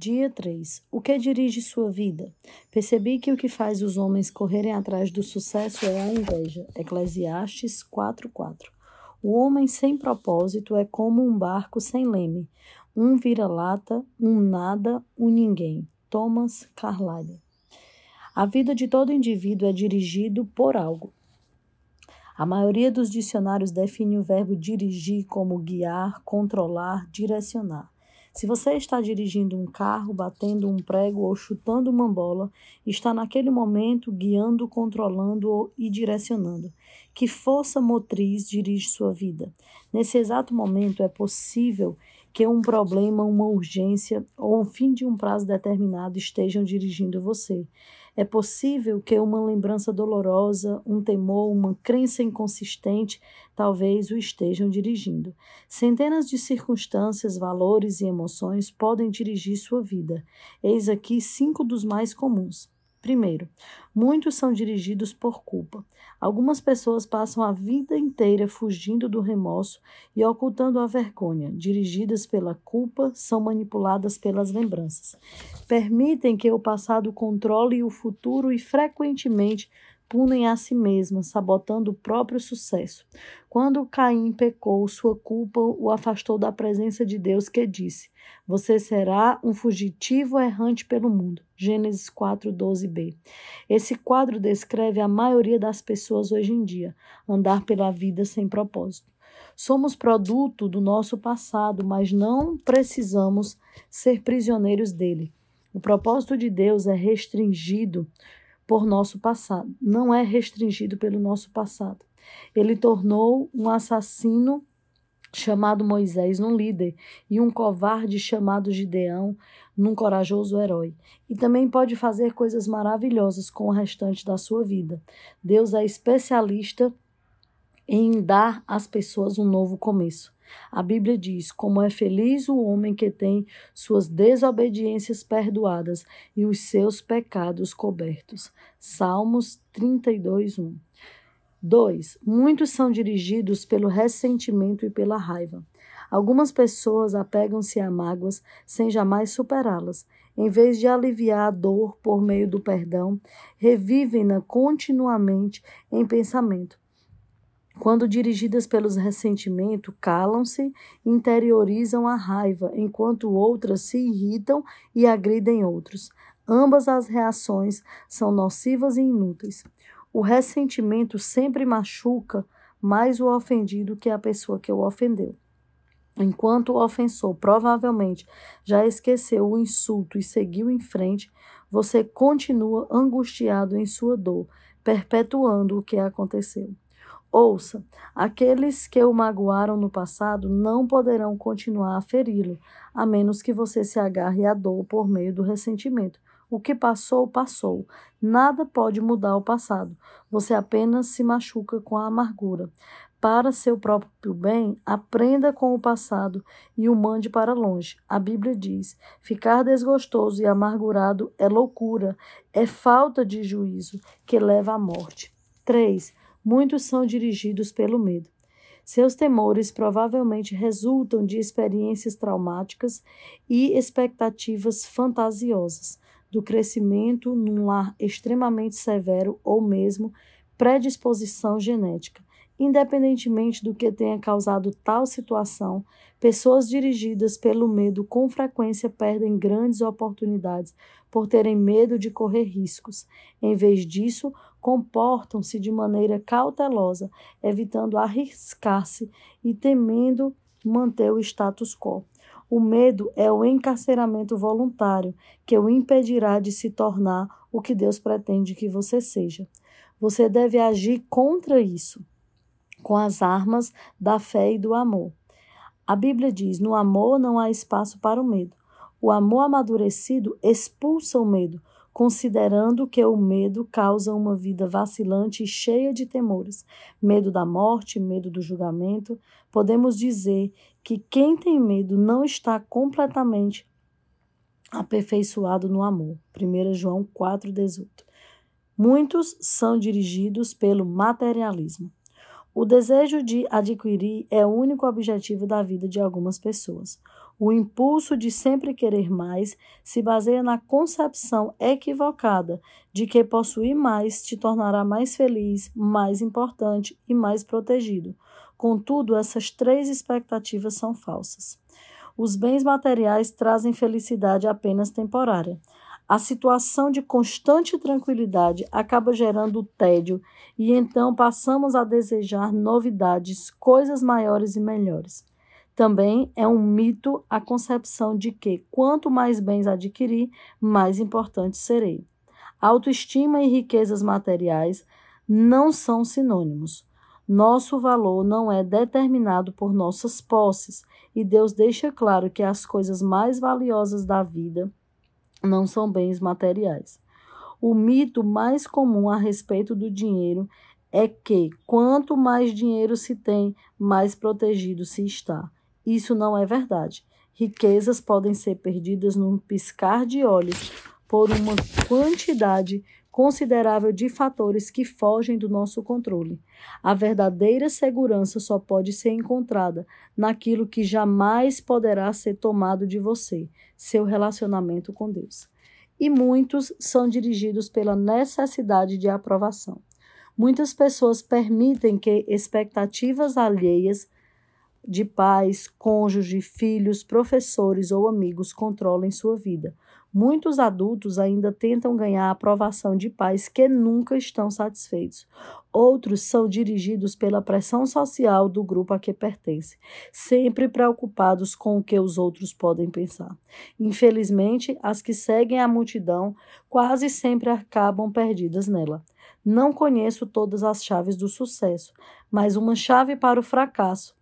Dia 3. O que dirige sua vida? Percebi que o que faz os homens correrem atrás do sucesso é a inveja. Eclesiastes 4:4. O homem sem propósito é como um barco sem leme, um vira-lata, um nada, um ninguém. Thomas Carlyle. A vida de todo indivíduo é dirigido por algo. A maioria dos dicionários define o verbo dirigir como guiar, controlar, direcionar. Se você está dirigindo um carro, batendo um prego ou chutando uma bola, está naquele momento guiando, controlando e direcionando. Que força motriz dirige sua vida? Nesse exato momento é possível que um problema, uma urgência ou o fim de um prazo determinado estejam dirigindo você. É possível que uma lembrança dolorosa, um temor, uma crença inconsistente talvez o estejam dirigindo. Centenas de circunstâncias, valores e emoções podem dirigir sua vida. Eis aqui cinco dos mais comuns. Primeiro, muitos são dirigidos por culpa. Algumas pessoas passam a vida inteira fugindo do remorso e ocultando a vergonha. Dirigidas pela culpa, são manipuladas pelas lembranças. Permitem que o passado controle o futuro e frequentemente punem a si mesmas, sabotando o próprio sucesso. Quando Caim pecou, sua culpa o afastou da presença de Deus, que disse: Você será um fugitivo errante pelo mundo. Gênesis 4, 12b. Esse quadro descreve a maioria das pessoas hoje em dia, andar pela vida sem propósito. Somos produto do nosso passado, mas não precisamos ser prisioneiros dele. O propósito de Deus é restringido por nosso passado, não é restringido pelo nosso passado. Ele tornou um assassino chamado Moisés num líder e um covarde chamado Gideão num corajoso herói. E também pode fazer coisas maravilhosas com o restante da sua vida. Deus é especialista em dar às pessoas um novo começo. A Bíblia diz: Como é feliz o homem que tem suas desobediências perdoadas e os seus pecados cobertos. Salmos 32, 1. 2. Muitos são dirigidos pelo ressentimento e pela raiva. Algumas pessoas apegam-se a mágoas sem jamais superá-las. Em vez de aliviar a dor por meio do perdão, revivem-na continuamente em pensamento. Quando dirigidas pelos ressentimentos, calam-se e interiorizam a raiva, enquanto outras se irritam e agridem outros. Ambas as reações são nocivas e inúteis. O ressentimento sempre machuca mais o ofendido que a pessoa que o ofendeu. Enquanto o ofensor provavelmente já esqueceu o insulto e seguiu em frente, você continua angustiado em sua dor, perpetuando o que aconteceu. Ouça: aqueles que o magoaram no passado não poderão continuar a feri-lo, a menos que você se agarre à dor por meio do ressentimento. O que passou, passou. Nada pode mudar o passado. Você apenas se machuca com a amargura. Para seu próprio bem, aprenda com o passado e o mande para longe. A Bíblia diz: ficar desgostoso e amargurado é loucura, é falta de juízo que leva à morte. 3 muitos são dirigidos pelo medo. Seus temores provavelmente resultam de experiências traumáticas e expectativas fantasiosas, do crescimento num lar extremamente severo ou mesmo predisposição genética. Independentemente do que tenha causado tal situação, pessoas dirigidas pelo medo com frequência perdem grandes oportunidades por terem medo de correr riscos. Em vez disso, comportam-se de maneira cautelosa, evitando arriscar-se e temendo manter o status quo. O medo é o encarceramento voluntário que o impedirá de se tornar o que Deus pretende que você seja. Você deve agir contra isso com as armas da fé e do amor. A Bíblia diz: no amor não há espaço para o medo. O amor amadurecido expulsa o medo, considerando que o medo causa uma vida vacilante e cheia de temores, medo da morte, medo do julgamento. Podemos dizer que quem tem medo não está completamente aperfeiçoado no amor. 1 João 4,18. Muitos são dirigidos pelo materialismo. O desejo de adquirir é o único objetivo da vida de algumas pessoas. O impulso de sempre querer mais se baseia na concepção equivocada de que possuir mais te tornará mais feliz, mais importante e mais protegido. Contudo, essas três expectativas são falsas. Os bens materiais trazem felicidade apenas temporária. A situação de constante tranquilidade acaba gerando tédio e então passamos a desejar novidades, coisas maiores e melhores. Também é um mito a concepção de que quanto mais bens adquirir, mais importante serei. Autoestima e riquezas materiais não são sinônimos. Nosso valor não é determinado por nossas posses, e Deus deixa claro que as coisas mais valiosas da vida não são bens materiais. O mito mais comum a respeito do dinheiro é que quanto mais dinheiro se tem, mais protegido se está. Isso não é verdade. Riquezas podem ser perdidas num piscar de olhos por uma quantidade considerável de fatores que fogem do nosso controle. A verdadeira segurança só pode ser encontrada naquilo que jamais poderá ser tomado de você, seu relacionamento com Deus. E muitos são dirigidos pela necessidade de aprovação. Muitas pessoas permitem que expectativas alheias de pais, cônjuge, filhos, professores ou amigos controlem sua vida. Muitos adultos ainda tentam ganhar a aprovação de pais que nunca estão satisfeitos. Outros são dirigidos pela pressão social do grupo a que pertence, sempre preocupados com o que os outros podem pensar. Infelizmente, as que seguem a multidão quase sempre acabam perdidas nela. Não conheço todas as chaves do sucesso, mas uma chave para o fracasso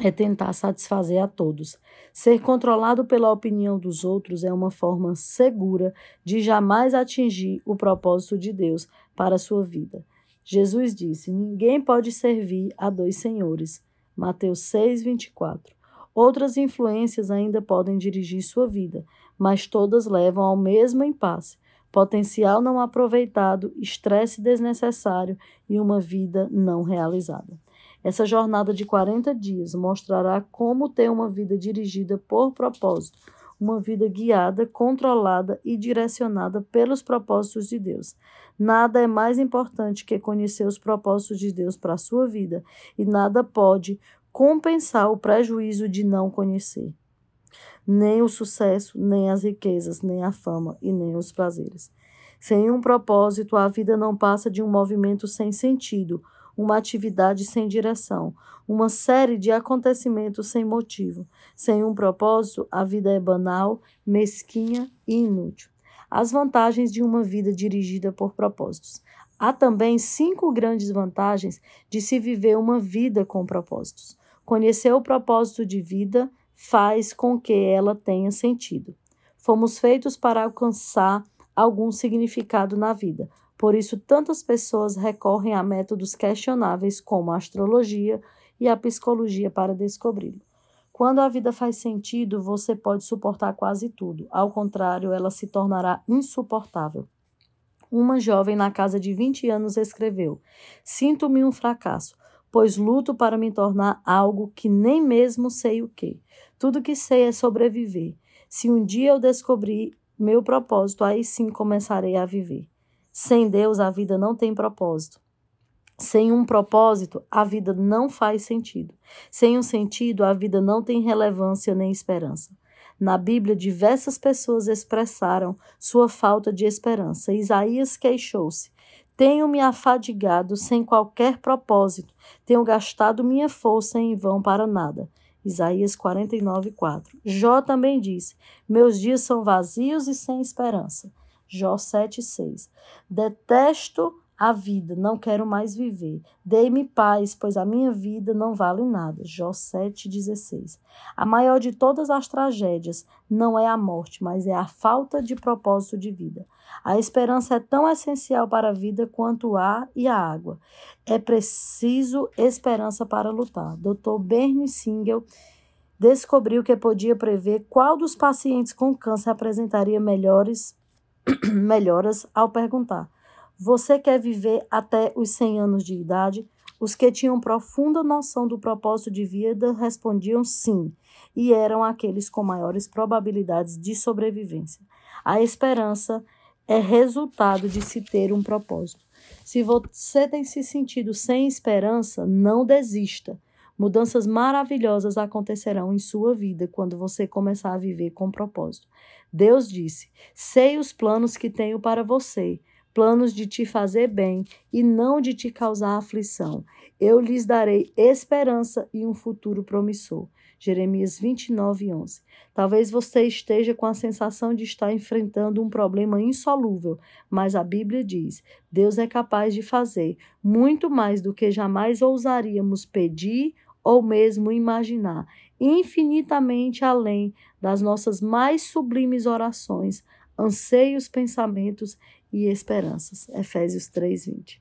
é tentar satisfazer a todos. Ser controlado pela opinião dos outros é uma forma segura de jamais atingir o propósito de Deus para a sua vida. Jesus disse: Ninguém pode servir a dois senhores. Mateus 6, 24. Outras influências ainda podem dirigir sua vida, mas todas levam ao mesmo impasse: potencial não aproveitado, estresse desnecessário e uma vida não realizada. Essa jornada de 40 dias mostrará como ter uma vida dirigida por propósito, uma vida guiada, controlada e direcionada pelos propósitos de Deus. Nada é mais importante que conhecer os propósitos de Deus para a sua vida, e nada pode compensar o prejuízo de não conhecer. Nem o sucesso, nem as riquezas, nem a fama e nem os prazeres. Sem um propósito, a vida não passa de um movimento sem sentido uma atividade sem direção, uma série de acontecimentos sem motivo. Sem um propósito, a vida é banal, mesquinha e inútil. As vantagens de uma vida dirigida por propósitos. Há também cinco grandes vantagens de se viver uma vida com propósitos. Conhecer o propósito de vida faz com que ela tenha sentido. Fomos feitos para alcançar algum significado na vida. Por isso, tantas pessoas recorrem a métodos questionáveis como a astrologia e a psicologia para descobri-lo. Quando a vida faz sentido, você pode suportar quase tudo. Ao contrário, ela se tornará insuportável. Uma jovem na casa de 20 anos escreveu: Sinto-me um fracasso, pois luto para me tornar algo que nem mesmo sei o que. Tudo que sei é sobreviver. Se um dia eu descobrir meu propósito, aí sim começarei a viver. Sem Deus, a vida não tem propósito. Sem um propósito, a vida não faz sentido. Sem um sentido, a vida não tem relevância nem esperança. Na Bíblia, diversas pessoas expressaram sua falta de esperança. Isaías queixou-se: Tenho me afadigado sem qualquer propósito, tenho gastado minha força em vão para nada. Isaías 49, 4. Jó também disse: Meus dias são vazios e sem esperança. Jó 7,6. Detesto a vida, não quero mais viver. Dei-me paz, pois a minha vida não vale nada. Jó 7,16. A maior de todas as tragédias não é a morte, mas é a falta de propósito de vida. A esperança é tão essencial para a vida quanto o ar e a água. É preciso esperança para lutar. Dr. Bernie Singel descobriu que podia prever qual dos pacientes com câncer apresentaria melhores melhoras ao perguntar: Você quer viver até os 100 anos de idade? Os que tinham profunda noção do propósito de vida respondiam sim, e eram aqueles com maiores probabilidades de sobrevivência. A esperança é resultado de se ter um propósito. Se você tem se sentido sem esperança, não desista. Mudanças maravilhosas acontecerão em sua vida quando você começar a viver com propósito. Deus disse: Sei os planos que tenho para você, planos de te fazer bem e não de te causar aflição. Eu lhes darei esperança e um futuro promissor. Jeremias 29, 11. Talvez você esteja com a sensação de estar enfrentando um problema insolúvel, mas a Bíblia diz: Deus é capaz de fazer muito mais do que jamais ousaríamos pedir ou mesmo imaginar, infinitamente além das nossas mais sublimes orações, anseios, pensamentos e esperanças. Efésios 3:20.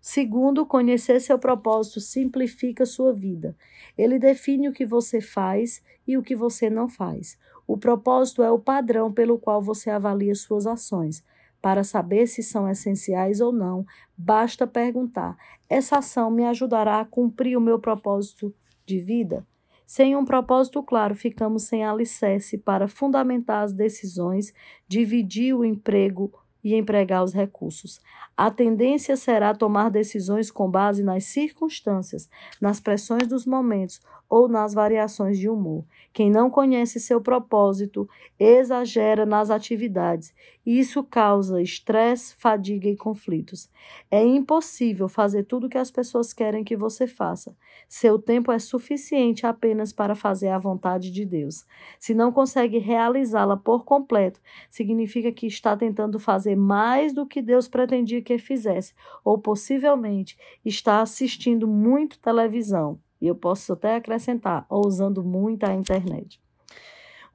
Segundo, conhecer seu propósito simplifica sua vida. Ele define o que você faz e o que você não faz. O propósito é o padrão pelo qual você avalia suas ações. Para saber se são essenciais ou não, basta perguntar: essa ação me ajudará a cumprir o meu propósito de vida? Sem um propósito claro, ficamos sem alicerce para fundamentar as decisões, dividir o emprego e empregar os recursos. A tendência será tomar decisões com base nas circunstâncias, nas pressões dos momentos ou nas variações de humor. Quem não conhece seu propósito exagera nas atividades isso causa estresse, fadiga e conflitos. É impossível fazer tudo o que as pessoas querem que você faça. Seu tempo é suficiente apenas para fazer a vontade de Deus. Se não consegue realizá-la por completo, significa que está tentando fazer mais do que Deus pretendia que fizesse, ou possivelmente está assistindo muito televisão e eu posso até acrescentar, ou usando muito a internet.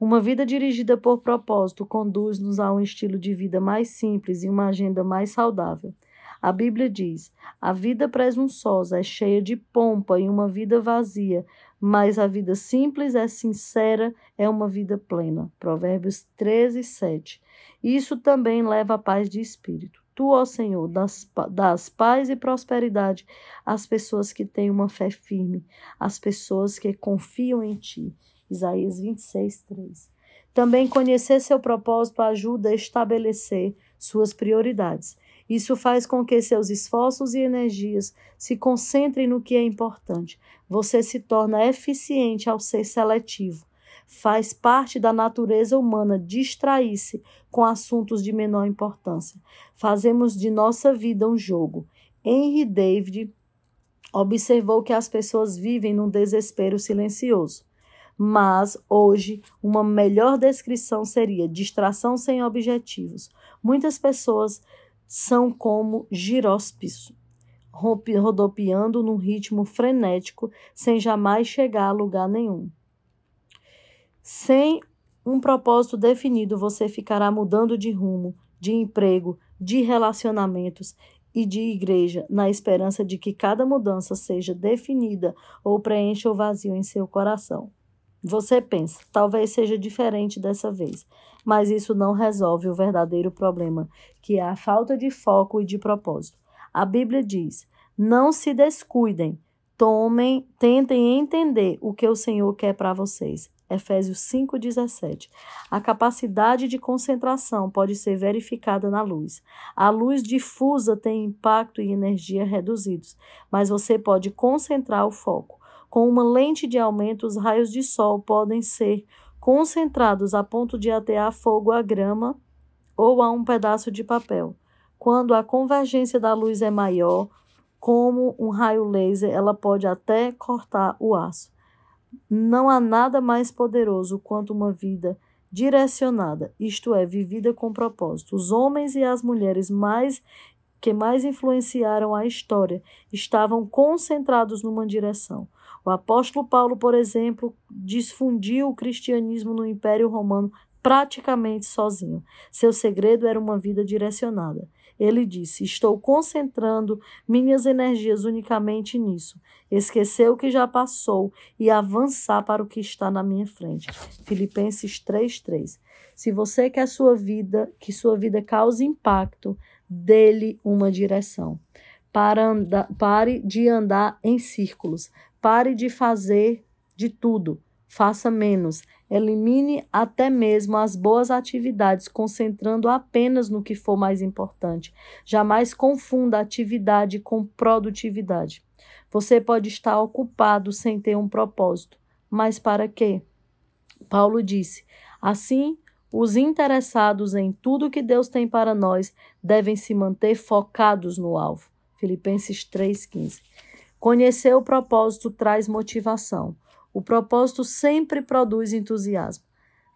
Uma vida dirigida por propósito conduz-nos a um estilo de vida mais simples e uma agenda mais saudável. A Bíblia diz: a vida presunçosa é cheia de pompa e uma vida vazia, mas a vida simples é sincera, é uma vida plena. Provérbios 13, 7. Isso também leva à paz de espírito. Tu, ó Senhor, das, das paz e prosperidade às pessoas que têm uma fé firme, às pessoas que confiam em Ti. Isaías 26, 3. Também conhecer seu propósito ajuda a estabelecer suas prioridades. Isso faz com que seus esforços e energias se concentrem no que é importante. Você se torna eficiente ao ser seletivo. Faz parte da natureza humana distrair-se com assuntos de menor importância. Fazemos de nossa vida um jogo. Henry David observou que as pessoas vivem num desespero silencioso. Mas hoje, uma melhor descrição seria distração sem objetivos. Muitas pessoas são como giróspis, rodopiando num ritmo frenético, sem jamais chegar a lugar nenhum. Sem um propósito definido, você ficará mudando de rumo, de emprego, de relacionamentos e de igreja, na esperança de que cada mudança seja definida ou preencha o vazio em seu coração. Você pensa, talvez seja diferente dessa vez, mas isso não resolve o verdadeiro problema, que é a falta de foco e de propósito. A Bíblia diz: não se descuidem, tomem, tentem entender o que o Senhor quer para vocês. Efésios 5,17. A capacidade de concentração pode ser verificada na luz. A luz difusa tem impacto e energia reduzidos, mas você pode concentrar o foco. Com uma lente de aumento, os raios de sol podem ser concentrados a ponto de atear fogo à grama ou a um pedaço de papel. Quando a convergência da luz é maior, como um raio laser, ela pode até cortar o aço. Não há nada mais poderoso quanto uma vida direcionada, isto é, vivida com propósito. Os homens e as mulheres mais que mais influenciaram a história estavam concentrados numa direção. O apóstolo Paulo, por exemplo, difundiu o cristianismo no Império Romano praticamente sozinho. Seu segredo era uma vida direcionada. Ele disse: Estou concentrando minhas energias unicamente nisso. Esquecer o que já passou e avançar para o que está na minha frente. Filipenses 3:3. Se você quer sua vida, que sua vida cause impacto, dele uma direção. Para andar, pare de andar em círculos. Pare de fazer de tudo. Faça menos. Elimine até mesmo as boas atividades, concentrando apenas no que for mais importante. Jamais confunda atividade com produtividade. Você pode estar ocupado sem ter um propósito, mas para quê? Paulo disse: assim, os interessados em tudo que Deus tem para nós devem se manter focados no alvo. Filipenses 3,15. Conhecer o propósito traz motivação. O propósito sempre produz entusiasmo.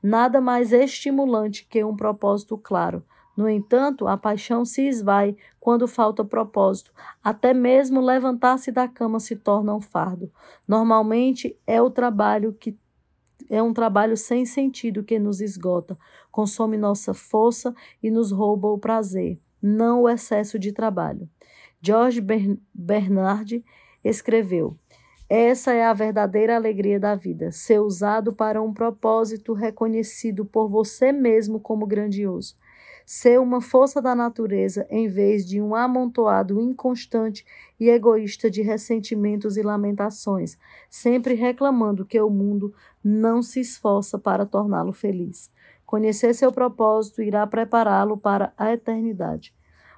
Nada mais estimulante que um propósito claro. No entanto, a paixão se esvai quando falta propósito. Até mesmo levantar-se da cama se torna um fardo. Normalmente é o trabalho que é um trabalho sem sentido que nos esgota, consome nossa força e nos rouba o prazer, não o excesso de trabalho. George Bernard escreveu: essa é a verdadeira alegria da vida, ser usado para um propósito reconhecido por você mesmo como grandioso. Ser uma força da natureza em vez de um amontoado inconstante e egoísta de ressentimentos e lamentações, sempre reclamando que o mundo não se esforça para torná-lo feliz. Conhecer seu propósito irá prepará-lo para a eternidade.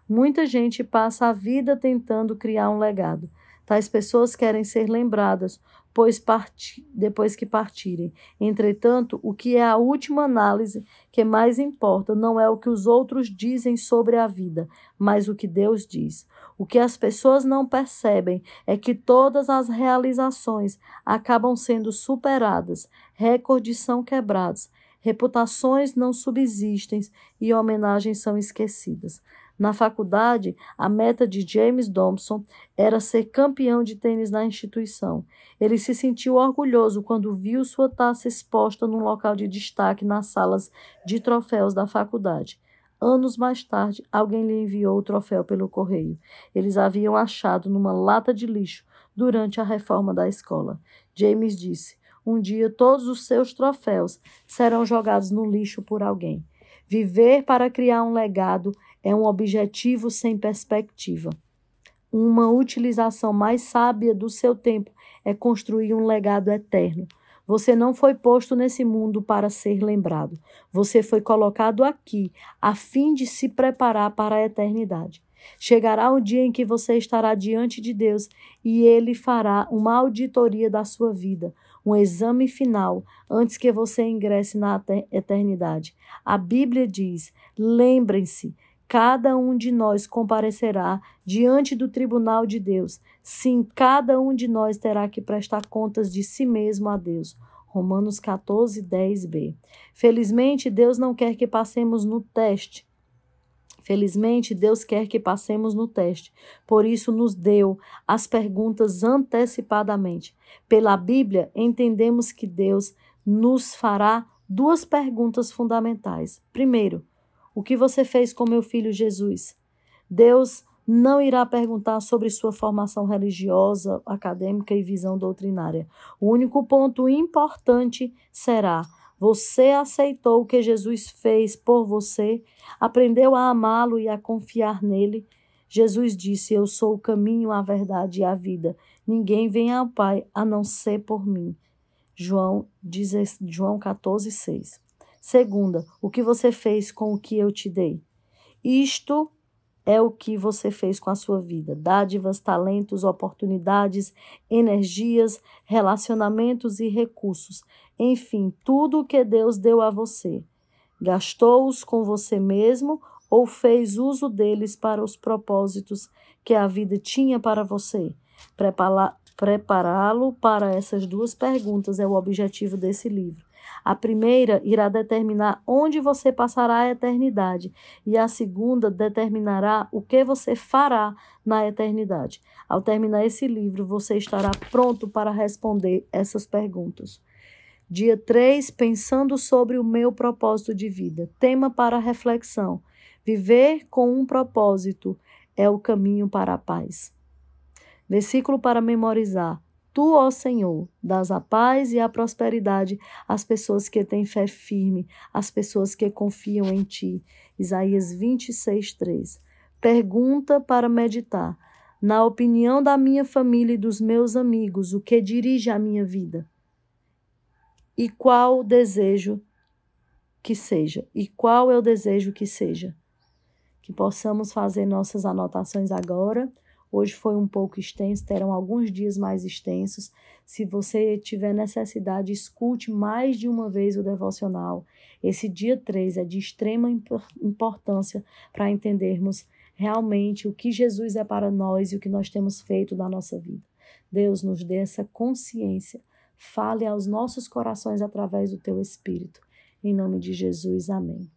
Muita gente passa a vida tentando criar um legado Tais pessoas querem ser lembradas, pois parti, depois que partirem. Entretanto, o que é a última análise que mais importa não é o que os outros dizem sobre a vida, mas o que Deus diz. O que as pessoas não percebem é que todas as realizações acabam sendo superadas, recordes são quebrados, reputações não subsistem e homenagens são esquecidas. Na faculdade, a meta de James Thompson era ser campeão de tênis na instituição. Ele se sentiu orgulhoso quando viu sua taça exposta num local de destaque nas salas de troféus da faculdade. Anos mais tarde, alguém lhe enviou o troféu pelo correio. Eles haviam achado numa lata de lixo durante a reforma da escola. James disse: Um dia todos os seus troféus serão jogados no lixo por alguém. Viver para criar um legado é um objetivo sem perspectiva. Uma utilização mais sábia do seu tempo é construir um legado eterno. Você não foi posto nesse mundo para ser lembrado. Você foi colocado aqui a fim de se preparar para a eternidade. Chegará o dia em que você estará diante de Deus e ele fará uma auditoria da sua vida, um exame final antes que você ingresse na eternidade. A Bíblia diz: lembrem-se, cada um de nós comparecerá diante do tribunal de Deus. Sim, cada um de nós terá que prestar contas de si mesmo a Deus. Romanos 14, 10b. Felizmente, Deus não quer que passemos no teste. Felizmente, Deus quer que passemos no teste. Por isso, nos deu as perguntas antecipadamente. Pela Bíblia, entendemos que Deus nos fará duas perguntas fundamentais. Primeiro, o que você fez com meu filho Jesus? Deus não irá perguntar sobre sua formação religiosa, acadêmica e visão doutrinária. O único ponto importante será: você aceitou o que Jesus fez por você, aprendeu a amá-lo e a confiar nele. Jesus disse: Eu sou o caminho, a verdade e a vida. Ninguém vem ao Pai a não ser por mim. João, João 14, 6. Segunda, o que você fez com o que eu te dei? Isto é o que você fez com a sua vida: dádivas, talentos, oportunidades, energias, relacionamentos e recursos. Enfim, tudo o que Deus deu a você. Gastou-os com você mesmo ou fez uso deles para os propósitos que a vida tinha para você? Prepará-lo para essas duas perguntas é o objetivo desse livro. A primeira irá determinar onde você passará a eternidade, e a segunda determinará o que você fará na eternidade. Ao terminar esse livro, você estará pronto para responder essas perguntas. Dia 3, pensando sobre o meu propósito de vida. Tema para reflexão: Viver com um propósito é o caminho para a paz. Versículo para memorizar. Tu, ó Senhor, dás a paz e a prosperidade às pessoas que têm fé firme, às pessoas que confiam em Ti. Isaías 26, 3. Pergunta para meditar. na opinião da minha família e dos meus amigos, o que dirige a minha vida? E qual desejo que seja? E qual é o desejo que seja? Que possamos fazer nossas anotações agora. Hoje foi um pouco extenso, terão alguns dias mais extensos. Se você tiver necessidade, escute mais de uma vez o devocional. Esse dia 3 é de extrema importância para entendermos realmente o que Jesus é para nós e o que nós temos feito da nossa vida. Deus nos dê essa consciência Fale aos nossos corações através do teu Espírito. Em nome de Jesus, amém.